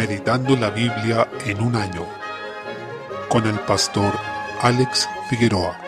Meditando la Biblia en un año con el pastor Alex Figueroa.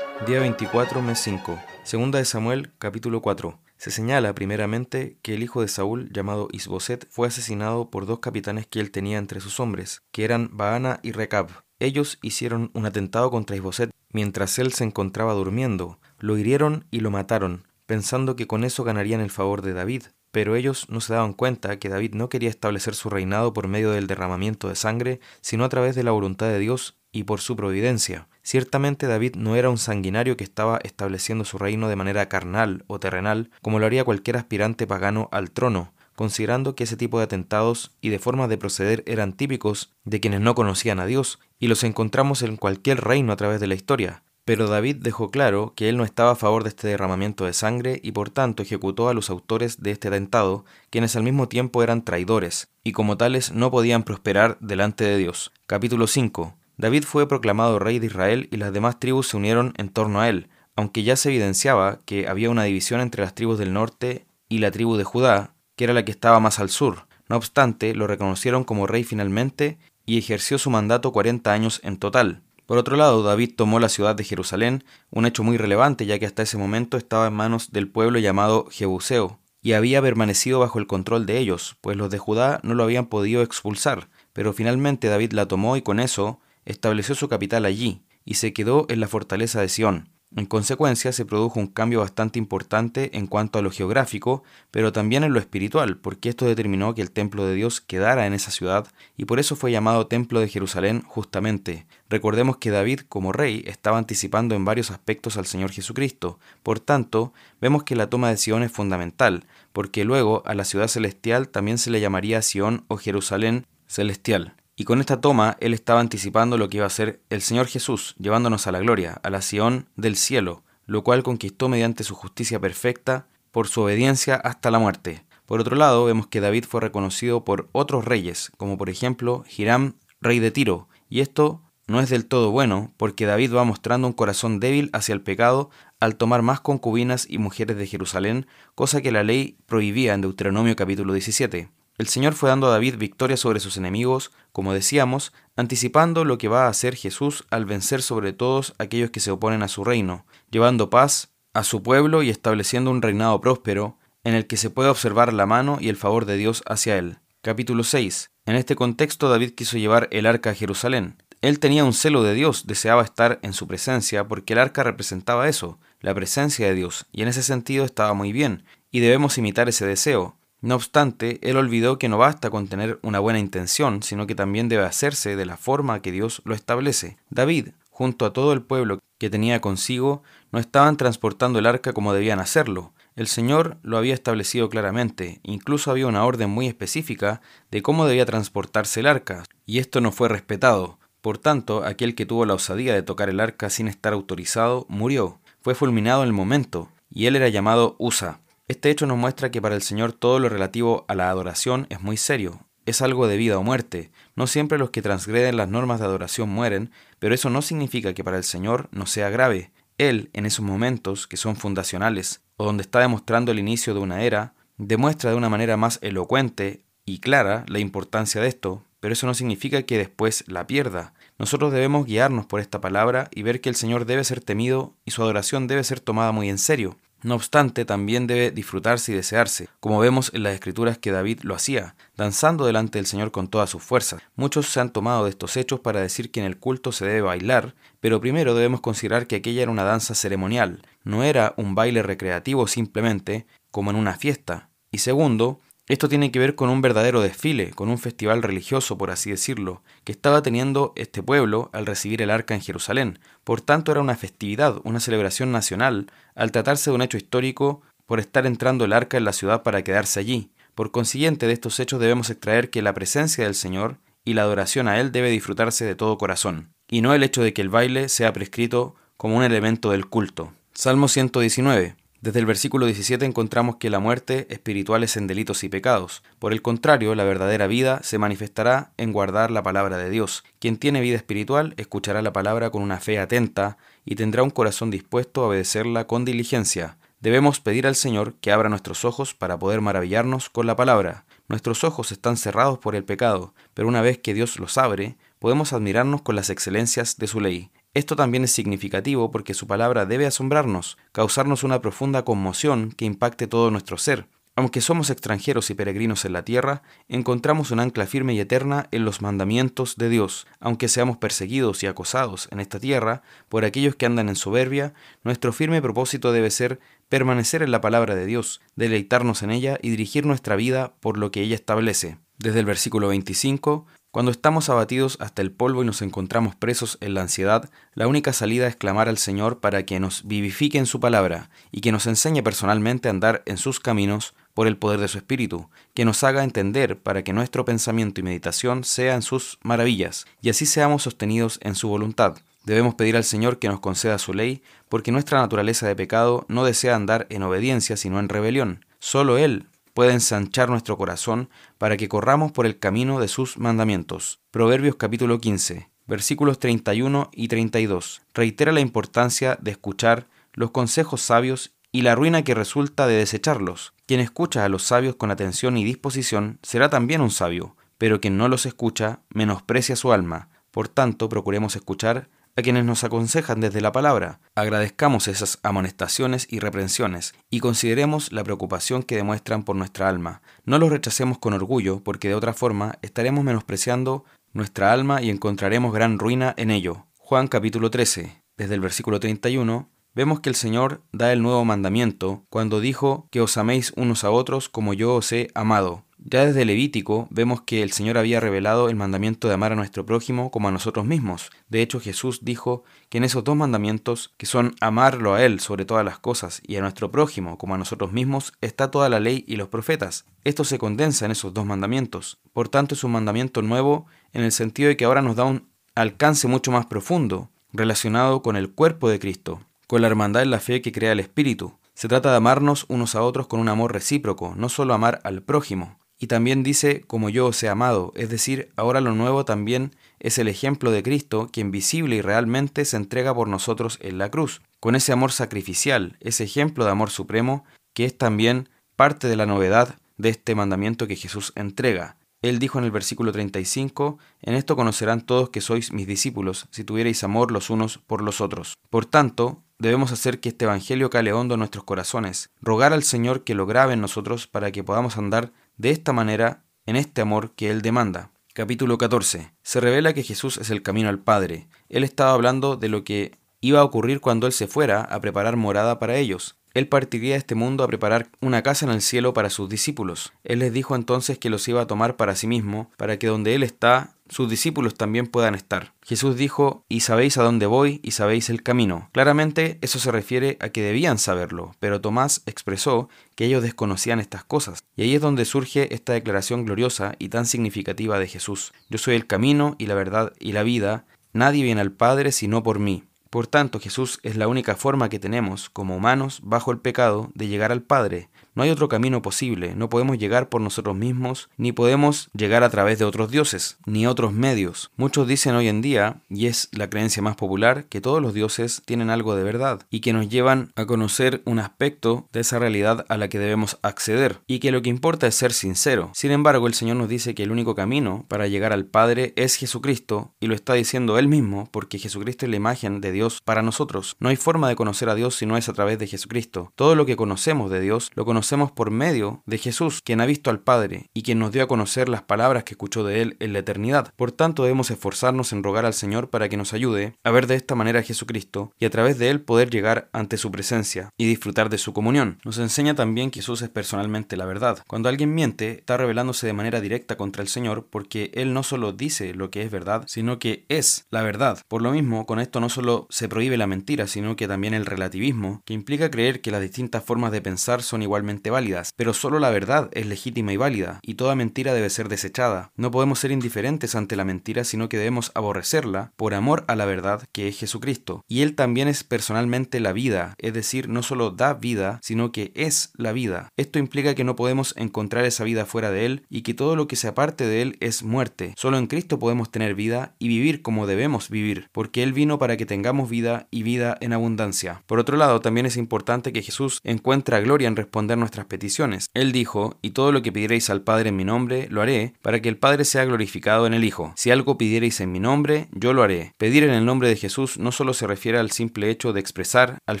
Día 24, mes 5. Segunda de Samuel, capítulo 4. Se señala primeramente que el hijo de Saúl, llamado Isboset, fue asesinado por dos capitanes que él tenía entre sus hombres, que eran Baana y Recab. Ellos hicieron un atentado contra Isboset mientras él se encontraba durmiendo. Lo hirieron y lo mataron, pensando que con eso ganarían el favor de David. Pero ellos no se daban cuenta que David no quería establecer su reinado por medio del derramamiento de sangre, sino a través de la voluntad de Dios y por su providencia. Ciertamente David no era un sanguinario que estaba estableciendo su reino de manera carnal o terrenal, como lo haría cualquier aspirante pagano al trono, considerando que ese tipo de atentados y de formas de proceder eran típicos de quienes no conocían a Dios, y los encontramos en cualquier reino a través de la historia. Pero David dejó claro que él no estaba a favor de este derramamiento de sangre y por tanto ejecutó a los autores de este atentado, quienes al mismo tiempo eran traidores, y como tales no podían prosperar delante de Dios. Capítulo 5. David fue proclamado rey de Israel y las demás tribus se unieron en torno a él, aunque ya se evidenciaba que había una división entre las tribus del norte y la tribu de Judá, que era la que estaba más al sur. No obstante, lo reconocieron como rey finalmente y ejerció su mandato 40 años en total. Por otro lado, David tomó la ciudad de Jerusalén, un hecho muy relevante ya que hasta ese momento estaba en manos del pueblo llamado Jebuseo, y había permanecido bajo el control de ellos, pues los de Judá no lo habían podido expulsar, pero finalmente David la tomó y con eso estableció su capital allí y se quedó en la fortaleza de Sión. En consecuencia, se produjo un cambio bastante importante en cuanto a lo geográfico, pero también en lo espiritual, porque esto determinó que el templo de Dios quedara en esa ciudad, y por eso fue llamado Templo de Jerusalén justamente. Recordemos que David, como rey, estaba anticipando en varios aspectos al Señor Jesucristo. Por tanto, vemos que la toma de Sión es fundamental, porque luego a la ciudad celestial también se le llamaría Sión o Jerusalén celestial. Y con esta toma él estaba anticipando lo que iba a ser el Señor Jesús, llevándonos a la gloria, a la Sión del cielo, lo cual conquistó mediante su justicia perfecta, por su obediencia hasta la muerte. Por otro lado, vemos que David fue reconocido por otros reyes, como por ejemplo Hiram, rey de Tiro, y esto no es del todo bueno, porque David va mostrando un corazón débil hacia el pecado al tomar más concubinas y mujeres de Jerusalén, cosa que la ley prohibía en Deuteronomio capítulo 17. El Señor fue dando a David victoria sobre sus enemigos, como decíamos, anticipando lo que va a hacer Jesús al vencer sobre todos aquellos que se oponen a su reino, llevando paz a su pueblo y estableciendo un reinado próspero, en el que se puede observar la mano y el favor de Dios hacia él. Capítulo 6. En este contexto David quiso llevar el arca a Jerusalén. Él tenía un celo de Dios, deseaba estar en su presencia, porque el arca representaba eso, la presencia de Dios, y en ese sentido estaba muy bien, y debemos imitar ese deseo. No obstante, él olvidó que no basta con tener una buena intención, sino que también debe hacerse de la forma que Dios lo establece. David, junto a todo el pueblo que tenía consigo, no estaban transportando el arca como debían hacerlo. El Señor lo había establecido claramente, incluso había una orden muy específica de cómo debía transportarse el arca, y esto no fue respetado. Por tanto, aquel que tuvo la osadía de tocar el arca sin estar autorizado murió, fue fulminado en el momento, y él era llamado Usa. Este hecho nos muestra que para el Señor todo lo relativo a la adoración es muy serio, es algo de vida o muerte. No siempre los que transgreden las normas de adoración mueren, pero eso no significa que para el Señor no sea grave. Él, en esos momentos que son fundacionales, o donde está demostrando el inicio de una era, demuestra de una manera más elocuente y clara la importancia de esto, pero eso no significa que después la pierda. Nosotros debemos guiarnos por esta palabra y ver que el Señor debe ser temido y su adoración debe ser tomada muy en serio. No obstante, también debe disfrutarse y desearse, como vemos en las escrituras que David lo hacía, danzando delante del Señor con todas sus fuerzas. Muchos se han tomado de estos hechos para decir que en el culto se debe bailar, pero primero debemos considerar que aquella era una danza ceremonial, no era un baile recreativo simplemente, como en una fiesta. Y segundo, esto tiene que ver con un verdadero desfile, con un festival religioso, por así decirlo, que estaba teniendo este pueblo al recibir el arca en Jerusalén. Por tanto, era una festividad, una celebración nacional, al tratarse de un hecho histórico por estar entrando el arca en la ciudad para quedarse allí. Por consiguiente, de estos hechos debemos extraer que la presencia del Señor y la adoración a Él debe disfrutarse de todo corazón, y no el hecho de que el baile sea prescrito como un elemento del culto. Salmo 119. Desde el versículo 17 encontramos que la muerte espiritual es en delitos y pecados. Por el contrario, la verdadera vida se manifestará en guardar la palabra de Dios. Quien tiene vida espiritual escuchará la palabra con una fe atenta y tendrá un corazón dispuesto a obedecerla con diligencia. Debemos pedir al Señor que abra nuestros ojos para poder maravillarnos con la palabra. nuestros ojos están cerrados por el pecado, pero una vez que Dios los abre, podemos admirarnos con las excelencias de su ley. Esto también es significativo porque su palabra debe asombrarnos, causarnos una profunda conmoción que impacte todo nuestro ser. Aunque somos extranjeros y peregrinos en la tierra, encontramos un ancla firme y eterna en los mandamientos de Dios. Aunque seamos perseguidos y acosados en esta tierra por aquellos que andan en soberbia, nuestro firme propósito debe ser permanecer en la palabra de Dios, deleitarnos en ella y dirigir nuestra vida por lo que ella establece. Desde el versículo 25, cuando estamos abatidos hasta el polvo y nos encontramos presos en la ansiedad, la única salida es clamar al Señor para que nos vivifique en su palabra y que nos enseñe personalmente a andar en sus caminos por el poder de su Espíritu, que nos haga entender para que nuestro pensamiento y meditación sean sus maravillas, y así seamos sostenidos en su voluntad. Debemos pedir al Señor que nos conceda su ley, porque nuestra naturaleza de pecado no desea andar en obediencia, sino en rebelión. Solo Él puede ensanchar nuestro corazón para que corramos por el camino de sus mandamientos. Proverbios capítulo 15, versículos 31 y 32. Reitera la importancia de escuchar los consejos sabios y la ruina que resulta de desecharlos. Quien escucha a los sabios con atención y disposición será también un sabio, pero quien no los escucha menosprecia su alma. Por tanto, procuremos escuchar a quienes nos aconsejan desde la palabra. Agradezcamos esas amonestaciones y reprensiones y consideremos la preocupación que demuestran por nuestra alma. No los rechacemos con orgullo, porque de otra forma estaremos menospreciando nuestra alma y encontraremos gran ruina en ello. Juan capítulo 13, desde el versículo 31 vemos que el Señor da el nuevo mandamiento cuando dijo que os améis unos a otros como yo os he amado. Ya desde Levítico vemos que el Señor había revelado el mandamiento de amar a nuestro prójimo como a nosotros mismos. De hecho, Jesús dijo que en esos dos mandamientos, que son amarlo a Él sobre todas las cosas y a nuestro prójimo como a nosotros mismos, está toda la ley y los profetas. Esto se condensa en esos dos mandamientos. Por tanto, es un mandamiento nuevo en el sentido de que ahora nos da un alcance mucho más profundo, relacionado con el cuerpo de Cristo con la hermandad en la fe que crea el Espíritu. Se trata de amarnos unos a otros con un amor recíproco, no solo amar al prójimo. Y también dice, como yo os he amado, es decir, ahora lo nuevo también es el ejemplo de Cristo, quien visible y realmente se entrega por nosotros en la cruz, con ese amor sacrificial, ese ejemplo de amor supremo, que es también parte de la novedad de este mandamiento que Jesús entrega. Él dijo en el versículo 35, En esto conocerán todos que sois mis discípulos, si tuvierais amor los unos por los otros. Por tanto, Debemos hacer que este Evangelio cale hondo en nuestros corazones, rogar al Señor que lo grabe en nosotros para que podamos andar de esta manera en este amor que Él demanda. Capítulo 14. Se revela que Jesús es el camino al Padre. Él estaba hablando de lo que iba a ocurrir cuando Él se fuera a preparar morada para ellos. Él partiría de este mundo a preparar una casa en el cielo para sus discípulos. Él les dijo entonces que los iba a tomar para sí mismo, para que donde Él está, sus discípulos también puedan estar. Jesús dijo, y sabéis a dónde voy y sabéis el camino. Claramente eso se refiere a que debían saberlo, pero Tomás expresó que ellos desconocían estas cosas. Y ahí es donde surge esta declaración gloriosa y tan significativa de Jesús. Yo soy el camino y la verdad y la vida. Nadie viene al Padre sino por mí. Por tanto, Jesús es la única forma que tenemos, como humanos, bajo el pecado, de llegar al Padre. No hay otro camino posible, no podemos llegar por nosotros mismos, ni podemos llegar a través de otros dioses, ni otros medios. Muchos dicen hoy en día, y es la creencia más popular, que todos los dioses tienen algo de verdad, y que nos llevan a conocer un aspecto de esa realidad a la que debemos acceder, y que lo que importa es ser sincero. Sin embargo, el Señor nos dice que el único camino para llegar al Padre es Jesucristo, y lo está diciendo Él mismo, porque Jesucristo es la imagen de Dios para nosotros. No hay forma de conocer a Dios si no es a través de Jesucristo. Todo lo que conocemos de Dios lo conocemos por medio de Jesús, quien ha visto al Padre y quien nos dio a conocer las palabras que escuchó de Él en la eternidad. Por tanto, debemos esforzarnos en rogar al Señor para que nos ayude a ver de esta manera a Jesucristo y a través de Él poder llegar ante su presencia y disfrutar de su comunión. Nos enseña también que Jesús es personalmente la verdad. Cuando alguien miente, está revelándose de manera directa contra el Señor porque Él no solo dice lo que es verdad, sino que es la verdad. Por lo mismo, con esto no solo se prohíbe la mentira, sino que también el relativismo, que implica creer que las distintas formas de pensar son igualmente válidas, pero solo la verdad es legítima y válida, y toda mentira debe ser desechada. No podemos ser indiferentes ante la mentira, sino que debemos aborrecerla por amor a la verdad que es Jesucristo. Y Él también es personalmente la vida, es decir, no solo da vida, sino que es la vida. Esto implica que no podemos encontrar esa vida fuera de Él y que todo lo que se aparte de Él es muerte. Solo en Cristo podemos tener vida y vivir como debemos vivir, porque Él vino para que tengamos vida y vida en abundancia. Por otro lado, también es importante que Jesús encuentra gloria en nuestras peticiones. Él dijo, y todo lo que pidierais al Padre en mi nombre, lo haré, para que el Padre sea glorificado en el Hijo. Si algo pidierais en mi nombre, yo lo haré. Pedir en el nombre de Jesús no solo se refiere al simple hecho de expresar al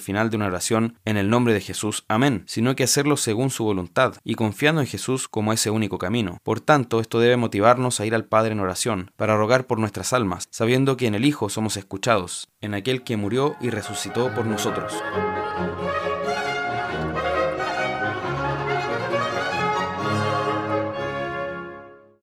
final de una oración en el nombre de Jesús, amén, sino que hacerlo según su voluntad y confiando en Jesús como ese único camino. Por tanto, esto debe motivarnos a ir al Padre en oración, para rogar por nuestras almas, sabiendo que en el Hijo somos escuchados, en aquel que murió y resucitó por nosotros.